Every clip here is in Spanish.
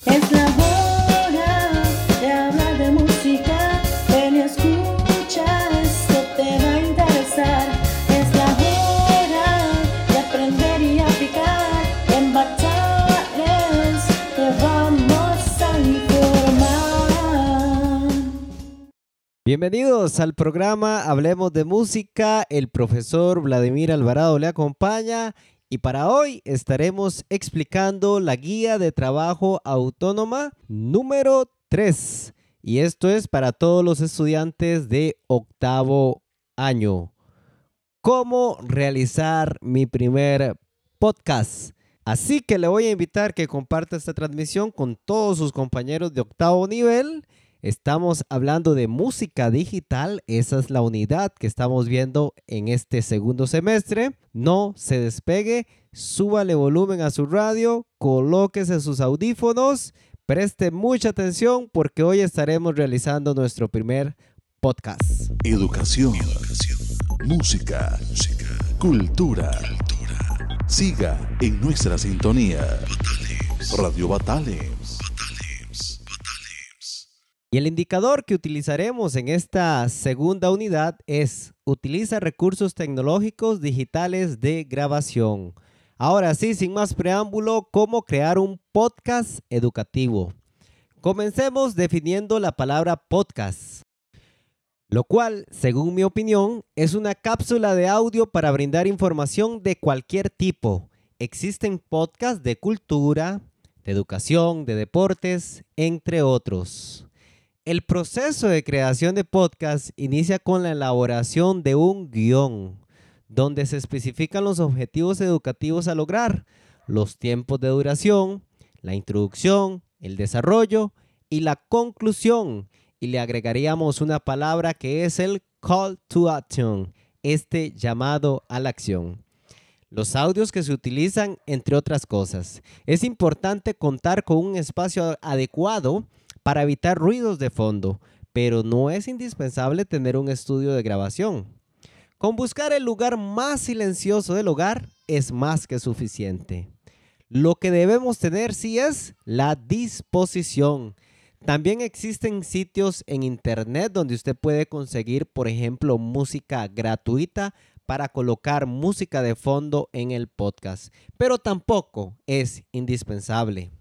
Es la hora de hablar de música. Ven y escucha, esto te va a interesar. Es la hora de aprender y aplicar. En Batales te vamos a informar. Bienvenidos al programa Hablemos de Música. El profesor Vladimir Alvarado le acompaña y para hoy estaremos explicando la guía de trabajo autónoma número 3. Y esto es para todos los estudiantes de octavo año. ¿Cómo realizar mi primer podcast? Así que le voy a invitar que comparta esta transmisión con todos sus compañeros de octavo nivel. Estamos hablando de música digital, esa es la unidad que estamos viendo en este segundo semestre. No se despegue, súbale volumen a su radio, colóquese sus audífonos, preste mucha atención porque hoy estaremos realizando nuestro primer podcast. Educación. Música. Cultura. Siga en nuestra sintonía. Radio Batales. Y el indicador que utilizaremos en esta segunda unidad es utiliza recursos tecnológicos digitales de grabación. Ahora sí, sin más preámbulo, ¿cómo crear un podcast educativo? Comencemos definiendo la palabra podcast, lo cual, según mi opinión, es una cápsula de audio para brindar información de cualquier tipo. Existen podcasts de cultura, de educación, de deportes, entre otros. El proceso de creación de podcast inicia con la elaboración de un guion, donde se especifican los objetivos educativos a lograr, los tiempos de duración, la introducción, el desarrollo y la conclusión. Y le agregaríamos una palabra que es el call to action, este llamado a la acción. Los audios que se utilizan, entre otras cosas. Es importante contar con un espacio adecuado para evitar ruidos de fondo, pero no es indispensable tener un estudio de grabación. Con buscar el lugar más silencioso del hogar es más que suficiente. Lo que debemos tener sí es la disposición. También existen sitios en internet donde usted puede conseguir, por ejemplo, música gratuita para colocar música de fondo en el podcast, pero tampoco es indispensable.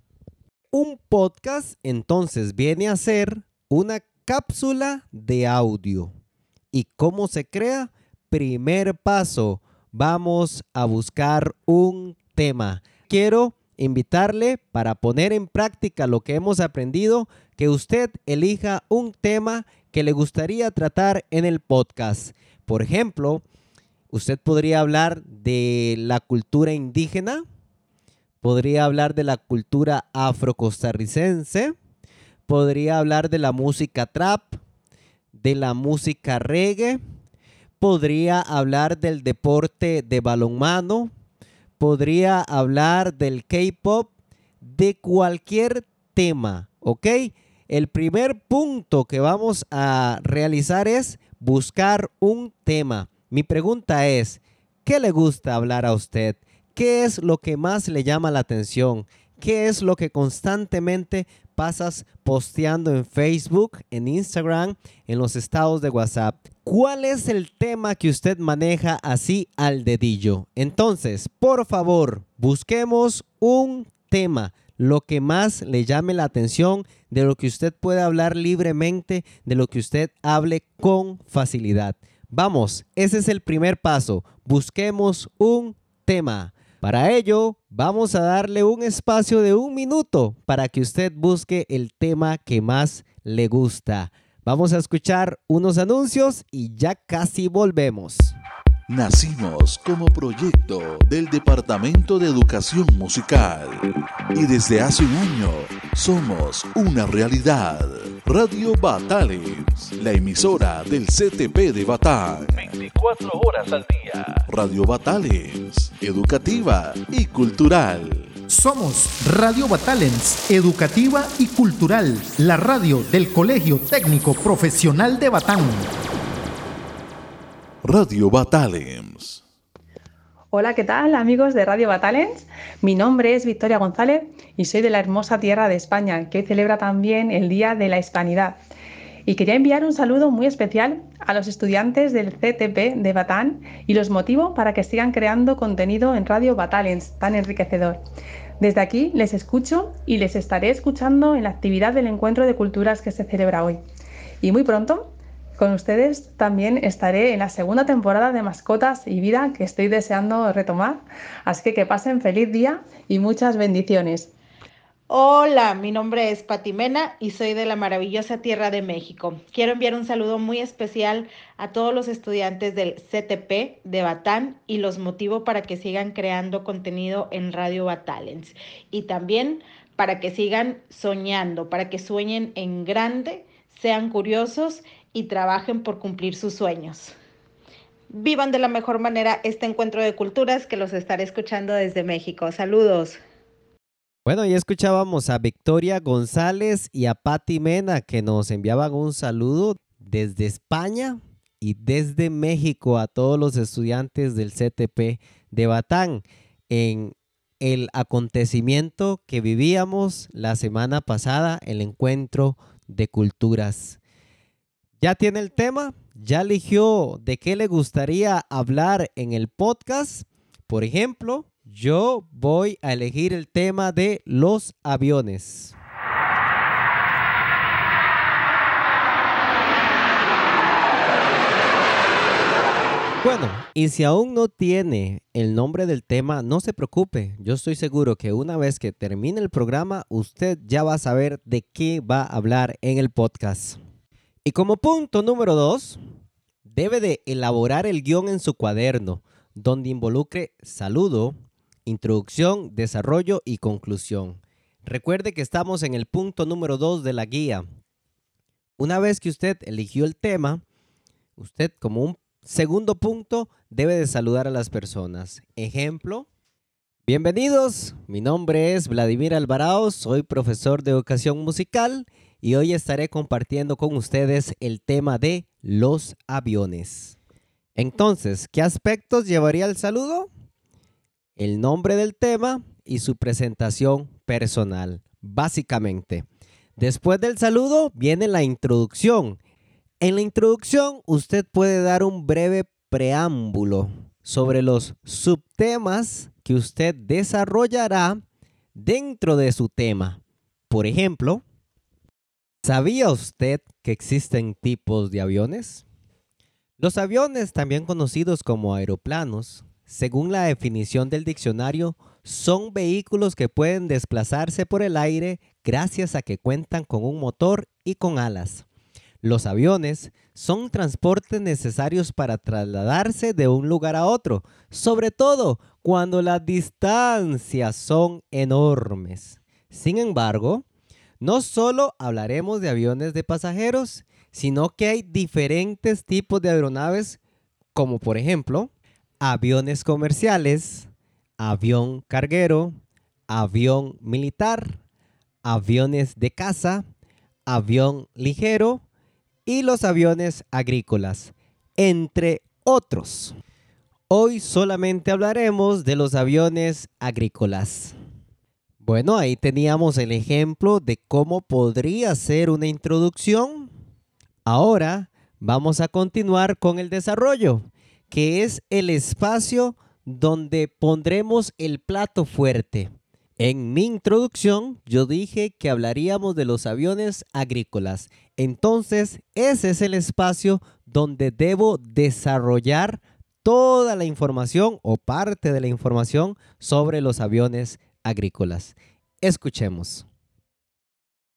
Un podcast entonces viene a ser una cápsula de audio. ¿Y cómo se crea? Primer paso, vamos a buscar un tema. Quiero invitarle para poner en práctica lo que hemos aprendido, que usted elija un tema que le gustaría tratar en el podcast. Por ejemplo, usted podría hablar de la cultura indígena, podría hablar de la cultura afrocostarricense, podría hablar de la música trap, de la música reggae, podría hablar del deporte de balonmano, podría hablar del K-pop, de cualquier tema, ¿ok? El primer punto que vamos a realizar es buscar un tema. Mi pregunta es, ¿qué le gusta hablar a usted? ¿Qué es lo que más le llama la atención? ¿Qué es lo que constantemente pasas posteando en Facebook, en Instagram, en los estados de WhatsApp? ¿Cuál es el tema que usted maneja así al dedillo? Entonces, por favor, busquemos un tema, lo que más le llame la atención, de lo que usted pueda hablar libremente, de lo que usted hable con facilidad. Vamos, ese es el primer paso. Busquemos un tema. Para ello, vamos a darle un espacio de un minuto para que usted busque el tema que más le gusta. Vamos a escuchar unos anuncios y ya casi volvemos. Nacimos como proyecto del Departamento de Educación Musical y desde hace un año somos una realidad. Radio Batales, la emisora del CTP de Batán. 24 horas al día. Radio Batales, educativa y cultural. Somos Radio Batalens, educativa y cultural, la radio del Colegio Técnico Profesional de Batán. Radio Batales. Hola, ¿qué tal amigos de Radio Batalens? Mi nombre es Victoria González y soy de la hermosa tierra de España, que hoy celebra también el Día de la Hispanidad. Y quería enviar un saludo muy especial a los estudiantes del CTP de Batán y los motivo para que sigan creando contenido en Radio Batalens, tan enriquecedor. Desde aquí les escucho y les estaré escuchando en la actividad del encuentro de culturas que se celebra hoy. Y muy pronto con ustedes también estaré en la segunda temporada de Mascotas y Vida que estoy deseando retomar. Así que que pasen feliz día y muchas bendiciones. Hola, mi nombre es Patimena y soy de la maravillosa Tierra de México. Quiero enviar un saludo muy especial a todos los estudiantes del CTP de Batán y los motivo para que sigan creando contenido en Radio Batalens y también para que sigan soñando, para que sueñen en grande, sean curiosos y trabajen por cumplir sus sueños. Vivan de la mejor manera este encuentro de culturas que los estaré escuchando desde México. Saludos. Bueno, ya escuchábamos a Victoria González y a Patti Mena que nos enviaban un saludo desde España y desde México a todos los estudiantes del CTP de Batán en el acontecimiento que vivíamos la semana pasada, el encuentro de culturas. ¿Ya tiene el tema? ¿Ya eligió de qué le gustaría hablar en el podcast? Por ejemplo, yo voy a elegir el tema de los aviones. Bueno, y si aún no tiene el nombre del tema, no se preocupe. Yo estoy seguro que una vez que termine el programa, usted ya va a saber de qué va a hablar en el podcast. Y como punto número dos, debe de elaborar el guion en su cuaderno, donde involucre saludo, introducción, desarrollo y conclusión. Recuerde que estamos en el punto número dos de la guía. Una vez que usted eligió el tema, usted como un segundo punto debe de saludar a las personas. Ejemplo, bienvenidos, mi nombre es Vladimir Alvarado, soy profesor de educación musical y hoy estaré compartiendo con ustedes el tema de los aviones. Entonces, ¿qué aspectos llevaría el saludo? El nombre del tema y su presentación personal, básicamente. Después del saludo viene la introducción. En la introducción usted puede dar un breve preámbulo sobre los subtemas que usted desarrollará dentro de su tema. Por ejemplo, ¿Sabía usted que existen tipos de aviones? Los aviones, también conocidos como aeroplanos, según la definición del diccionario, son vehículos que pueden desplazarse por el aire gracias a que cuentan con un motor y con alas. Los aviones son transportes necesarios para trasladarse de un lugar a otro, sobre todo cuando las distancias son enormes. Sin embargo, no solo hablaremos de aviones de pasajeros, sino que hay diferentes tipos de aeronaves, como por ejemplo, aviones comerciales, avión carguero, avión militar, aviones de caza, avión ligero y los aviones agrícolas, entre otros. Hoy solamente hablaremos de los aviones agrícolas. Bueno, ahí teníamos el ejemplo de cómo podría ser una introducción. Ahora vamos a continuar con el desarrollo, que es el espacio donde pondremos el plato fuerte. En mi introducción yo dije que hablaríamos de los aviones agrícolas. Entonces ese es el espacio donde debo desarrollar toda la información o parte de la información sobre los aviones agrícolas. Escuchemos.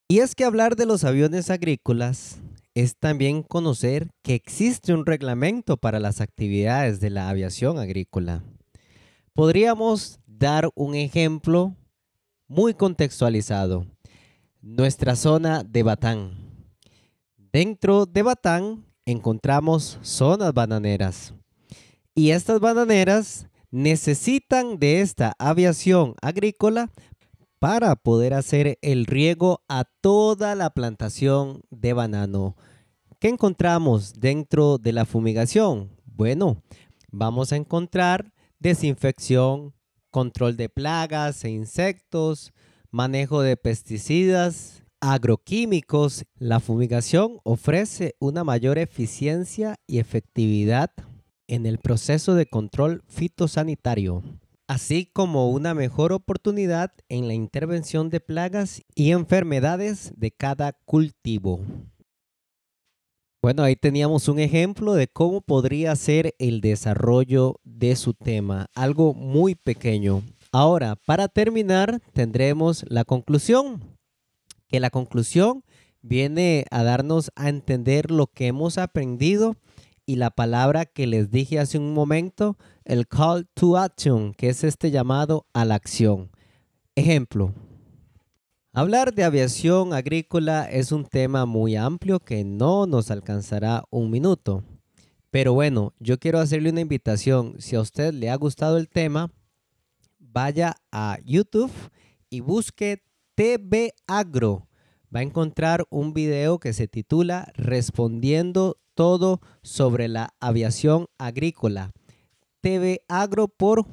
Y es que hablar de los aviones agrícolas es también conocer que existe un reglamento para las actividades de la aviación agrícola. Podríamos dar un ejemplo muy contextualizado. Nuestra zona de Batán. Dentro de Batán encontramos zonas bananeras. Y estas bananeras necesitan de esta aviación agrícola para poder hacer el riego a toda la plantación de banano. ¿Qué encontramos dentro de la fumigación? Bueno, vamos a encontrar desinfección, control de plagas e insectos, manejo de pesticidas, agroquímicos. La fumigación ofrece una mayor eficiencia y efectividad en el proceso de control fitosanitario, así como una mejor oportunidad en la intervención de plagas y enfermedades de cada cultivo. Bueno, ahí teníamos un ejemplo de cómo podría ser el desarrollo de su tema, algo muy pequeño. Ahora, para terminar, tendremos la conclusión, que la conclusión viene a darnos a entender lo que hemos aprendido y la palabra que les dije hace un momento, el call to action, que es este llamado a la acción. Ejemplo. Hablar de aviación agrícola es un tema muy amplio que no nos alcanzará un minuto. Pero bueno, yo quiero hacerle una invitación. Si a usted le ha gustado el tema, vaya a YouTube y busque TV Agro. Va a encontrar un video que se titula Respondiendo todo sobre la aviación agrícola. TV Agro por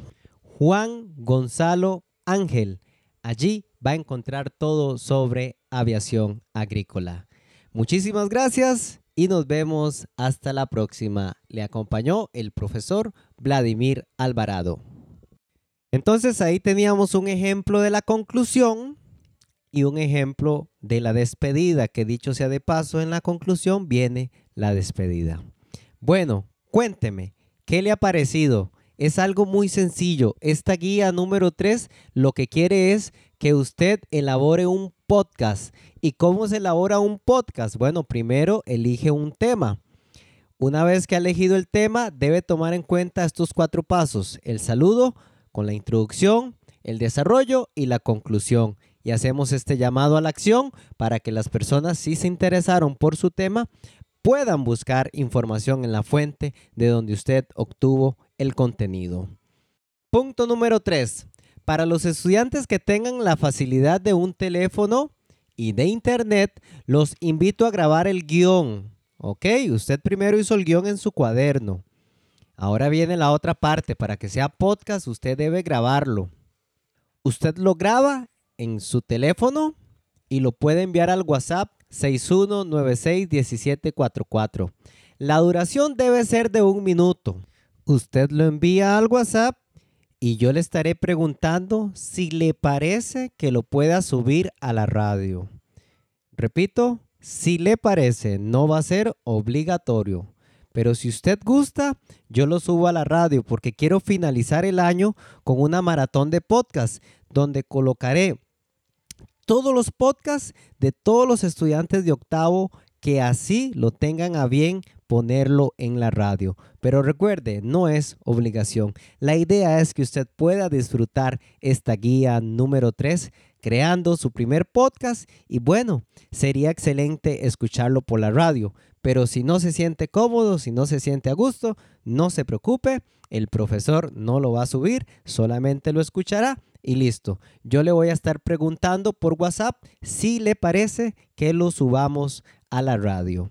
Juan Gonzalo Ángel. Allí va a encontrar todo sobre aviación agrícola. Muchísimas gracias y nos vemos hasta la próxima. Le acompañó el profesor Vladimir Alvarado. Entonces ahí teníamos un ejemplo de la conclusión y un ejemplo de la despedida, que dicho sea de paso, en la conclusión viene la despedida. Bueno, cuénteme, ¿qué le ha parecido? Es algo muy sencillo. Esta guía número 3 lo que quiere es que usted elabore un podcast. ¿Y cómo se elabora un podcast? Bueno, primero elige un tema. Una vez que ha elegido el tema, debe tomar en cuenta estos cuatro pasos. El saludo con la introducción, el desarrollo y la conclusión y hacemos este llamado a la acción para que las personas si se interesaron por su tema puedan buscar información en la fuente de donde usted obtuvo el contenido. Punto número 3. Para los estudiantes que tengan la facilidad de un teléfono y de internet, los invito a grabar el guion. Ok, usted primero hizo el guion en su cuaderno. Ahora viene la otra parte. Para que sea podcast, usted debe grabarlo. Usted lo graba en su teléfono y lo puede enviar al WhatsApp 61961744. La duración debe ser de un minuto. Usted lo envía al WhatsApp y yo le estaré preguntando si le parece que lo pueda subir a la radio. Repito, si le parece, no va a ser obligatorio. Pero si usted gusta, yo lo subo a la radio porque quiero finalizar el año con una maratón de podcast donde colocaré todos los podcasts de todos los estudiantes de octavo que así lo tengan a bien ponerlo en la radio. Pero recuerde, no es obligación. La idea es que usted pueda disfrutar esta guía número 3 creando su primer podcast y bueno, sería excelente escucharlo por la radio. Pero si no se siente cómodo, si no se siente a gusto, no se preocupe, el profesor no lo va a subir, solamente lo escuchará y listo. Yo le voy a estar preguntando por WhatsApp si le parece que lo subamos a la radio.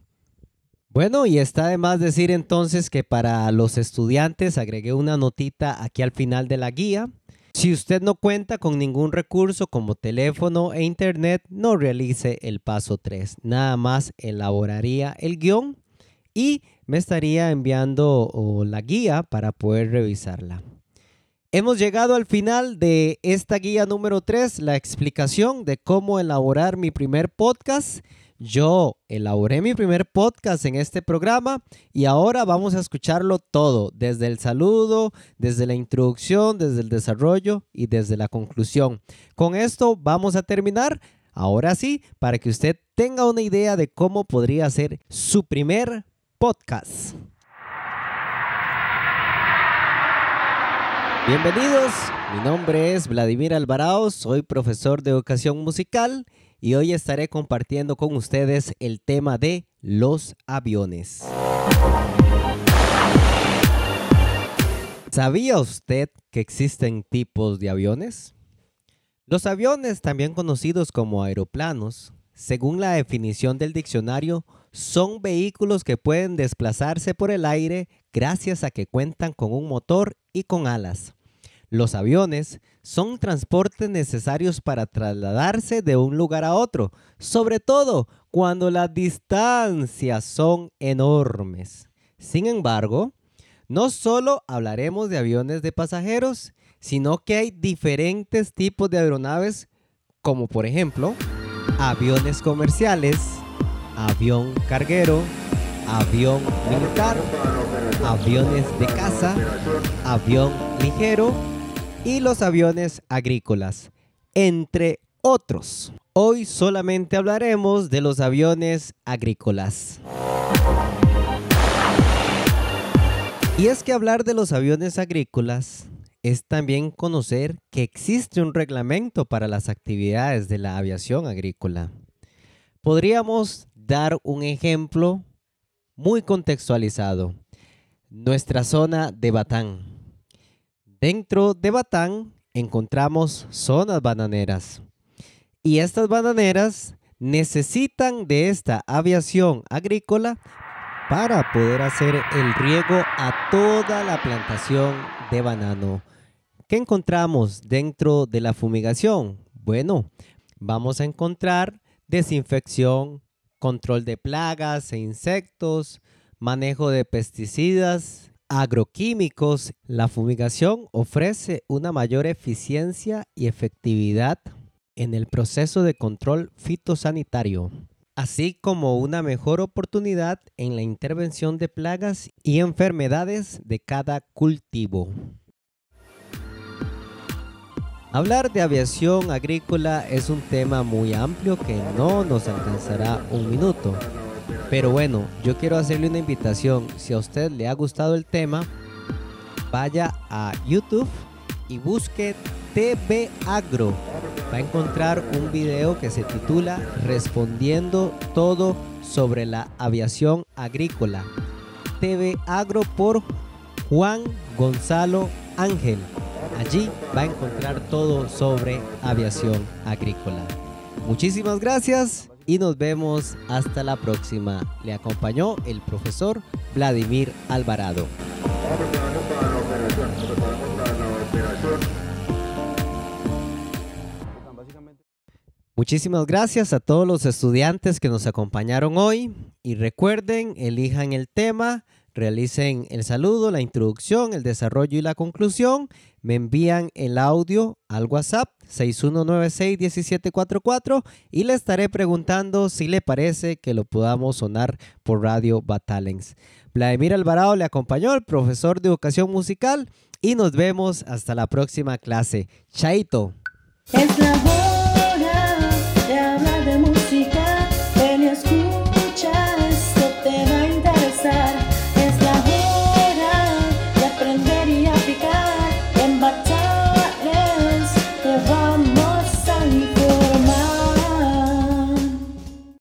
Bueno, y está de más decir entonces que para los estudiantes agregué una notita aquí al final de la guía. Si usted no cuenta con ningún recurso como teléfono e internet, no realice el paso 3. Nada más elaboraría el guion y me estaría enviando la guía para poder revisarla. Hemos llegado al final de esta guía número 3, la explicación de cómo elaborar mi primer podcast. Yo elaboré mi primer podcast en este programa y ahora vamos a escucharlo todo, desde el saludo, desde la introducción, desde el desarrollo y desde la conclusión. Con esto vamos a terminar. Ahora sí, para que usted tenga una idea de cómo podría ser su primer podcast. Bienvenidos, mi nombre es Vladimir Alvarado, soy profesor de educación musical y hoy estaré compartiendo con ustedes el tema de los aviones. ¿Sabía usted que existen tipos de aviones? Los aviones, también conocidos como aeroplanos, según la definición del diccionario, son vehículos que pueden desplazarse por el aire gracias a que cuentan con un motor y con alas. Los aviones son transportes necesarios para trasladarse de un lugar a otro, sobre todo cuando las distancias son enormes. Sin embargo, no solo hablaremos de aviones de pasajeros, sino que hay diferentes tipos de aeronaves, como por ejemplo, aviones comerciales, avión carguero, avión militar, aviones de caza, avión ligero y los aviones agrícolas, entre otros. Hoy solamente hablaremos de los aviones agrícolas. Y es que hablar de los aviones agrícolas es también conocer que existe un reglamento para las actividades de la aviación agrícola. Podríamos dar un ejemplo muy contextualizado. Nuestra zona de Batán. Dentro de Batán encontramos zonas bananeras. Y estas bananeras necesitan de esta aviación agrícola para poder hacer el riego a toda la plantación de banano. ¿Qué encontramos dentro de la fumigación? Bueno, vamos a encontrar desinfección, control de plagas e insectos, manejo de pesticidas, agroquímicos. La fumigación ofrece una mayor eficiencia y efectividad en el proceso de control fitosanitario, así como una mejor oportunidad en la intervención de plagas y enfermedades de cada cultivo. Hablar de aviación agrícola es un tema muy amplio que no nos alcanzará un minuto. Pero bueno, yo quiero hacerle una invitación. Si a usted le ha gustado el tema, vaya a YouTube y busque TV Agro. Va a encontrar un video que se titula Respondiendo todo sobre la aviación agrícola. TV Agro por Juan Gonzalo Ángel. Allí va a encontrar todo sobre aviación agrícola. Muchísimas gracias y nos vemos hasta la próxima. Le acompañó el profesor Vladimir Alvarado. Muchísimas gracias a todos los estudiantes que nos acompañaron hoy y recuerden, elijan el tema, realicen el saludo, la introducción, el desarrollo y la conclusión. Me envían el audio al WhatsApp 6196-1744 y le estaré preguntando si le parece que lo podamos sonar por Radio Batalens. Vladimir Alvarado le acompañó, el profesor de educación musical, y nos vemos hasta la próxima clase. Chaito. Es la voz